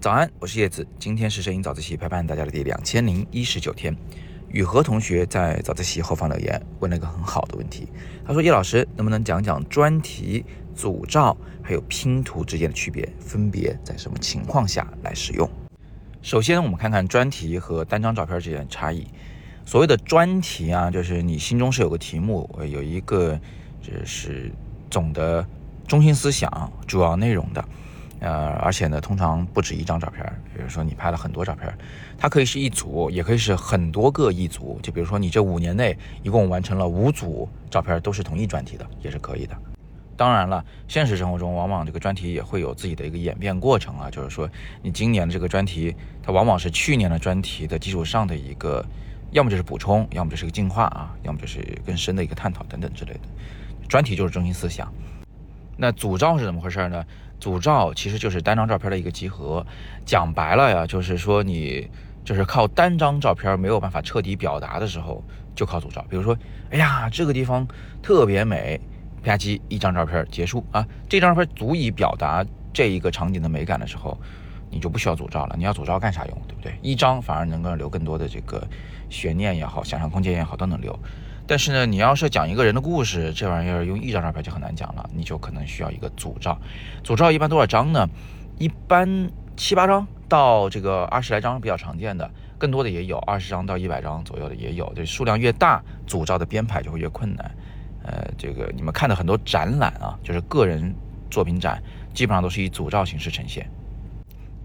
早安，我是叶子，今天是摄影早自习陪伴大家的第两千零一十九天。雨禾同学在早自习后方留言，问了一个很好的问题。他说：“叶老师，能不能讲讲专题、组照还有拼图之间的区别，分别在什么情况下来使用？”首先，我们看看专题和单张照片之间的差异。所谓的专题啊，就是你心中是有个题目，有一个就是总的中心思想、主要内容的。呃，而且呢，通常不止一张照片。比如说你拍了很多照片，它可以是一组，也可以是很多个一组。就比如说你这五年内一共完成了五组照片，都是同一专题的，也是可以的。当然了，现实生活中往往这个专题也会有自己的一个演变过程啊。就是说，你今年的这个专题，它往往是去年的专题的基础上的一个，要么就是补充，要么就是个进化啊，要么就是更深的一个探讨等等之类的。专题就是中心思想。那组照是怎么回事呢？组照其实就是单张照片的一个集合，讲白了呀，就是说你就是靠单张照片没有办法彻底表达的时候，就靠组照。比如说，哎呀，这个地方特别美，啪叽一张照片结束啊，这张照片足以表达这一个场景的美感的时候，你就不需要组照了。你要组照干啥用，对不对？一张反而能够留更多的这个悬念也好，想象空间也好，都能留。但是呢，你要是讲一个人的故事，这玩意儿用一张照片就很难讲了，你就可能需要一个组照。组照一般多少张呢？一般七八张到这个二十来张比较常见的，更多的也有二十张到一百张左右的也有。这数量越大，组照的编排就会越困难。呃，这个你们看的很多展览啊，就是个人作品展，基本上都是以组照形式呈现。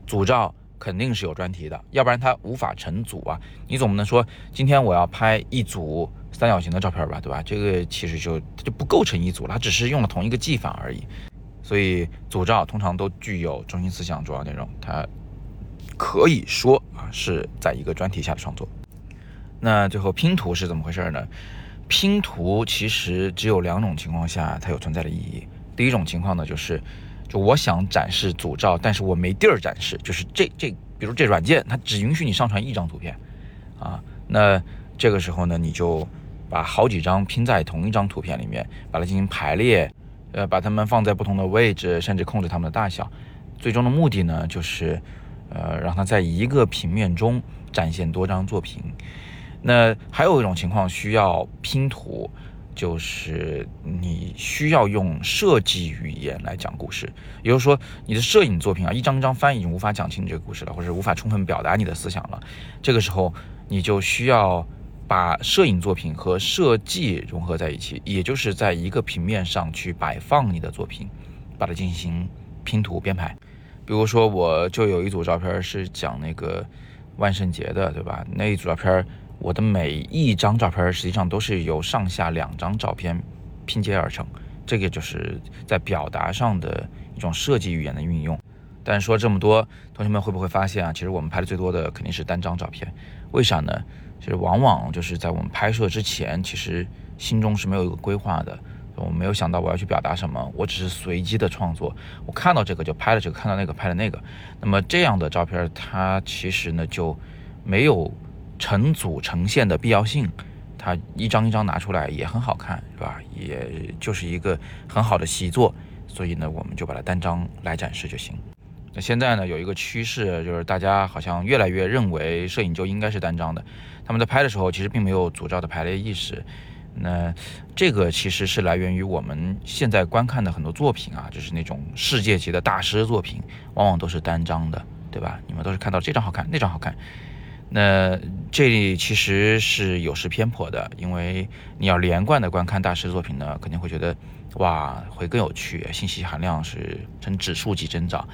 组照肯定是有专题的，要不然它无法成组啊。你总不能说今天我要拍一组。三角形的照片吧，对吧？这个其实就就不构成一组了，它只是用了同一个技法而已。所以组照通常都具有中心思想、主要内容，它可以说啊是在一个专题下的创作。那最后拼图是怎么回事呢？拼图其实只有两种情况下它有存在的意义。第一种情况呢，就是就我想展示组照，但是我没地儿展示，就是这这，比如这软件它只允许你上传一张图片啊，那这个时候呢，你就。把好几张拼在同一张图片里面，把它进行排列，呃，把它们放在不同的位置，甚至控制它们的大小。最终的目的呢，就是，呃，让它在一个平面中展现多张作品。那还有一种情况需要拼图，就是你需要用设计语言来讲故事。也就是说，你的摄影作品啊，一张一张翻已经无法讲清这个故事了，或者无法充分表达你的思想了。这个时候，你就需要。把摄影作品和设计融合在一起，也就是在一个平面上去摆放你的作品，把它进行拼图编排。比如说，我就有一组照片是讲那个万圣节的，对吧？那一组照片，我的每一张照片实际上都是由上下两张照片拼接而成，这个就是在表达上的一种设计语言的运用。但说这么多，同学们会不会发现啊？其实我们拍的最多的肯定是单张照片，为啥呢？其实往往就是在我们拍摄之前，其实心中是没有一个规划的，我没有想到我要去表达什么，我只是随机的创作，我看到这个就拍了这个，看到那个拍了那个。那么这样的照片，它其实呢就没有成组呈现的必要性，它一张一张拿出来也很好看，是吧？也就是一个很好的习作，所以呢，我们就把它单张来展示就行。那现在呢，有一个趋势，就是大家好像越来越认为摄影就应该是单张的。他们在拍的时候，其实并没有组照的排列意识。那这个其实是来源于我们现在观看的很多作品啊，就是那种世界级的大师作品，往往都是单张的，对吧？你们都是看到这张好看，那张好看。那这里其实是有失偏颇的，因为你要连贯的观看大师作品呢，肯定会觉得哇，会更有趣，信息含量是呈指数级增长。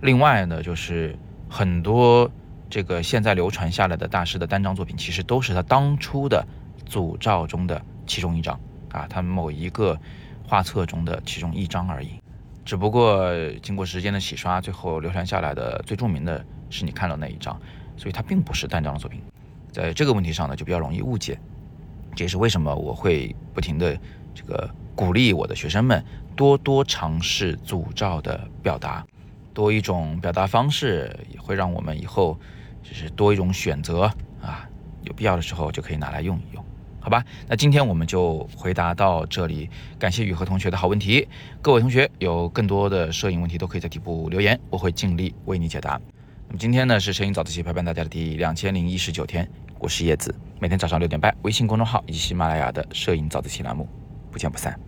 另外呢，就是很多这个现在流传下来的大师的单张作品，其实都是他当初的组照中的其中一张啊，他某一个画册中的其中一张而已。只不过经过时间的洗刷，最后流传下来的最著名的是你看到那一张，所以它并不是单张的作品。在这个问题上呢，就比较容易误解。这也是为什么我会不停的这个鼓励我的学生们多多尝试组照的表达。多一种表达方式，也会让我们以后就是多一种选择啊，有必要的时候就可以拿来用一用。好吧？那今天我们就回答到这里，感谢雨禾同学的好问题。各位同学有更多的摄影问题都可以在底部留言，我会尽力为你解答。那么今天呢是摄影早自习陪伴大家的第两千零一十九天，我是叶子，每天早上六点半，微信公众号以及喜马拉雅的摄影早自习栏目，不见不散。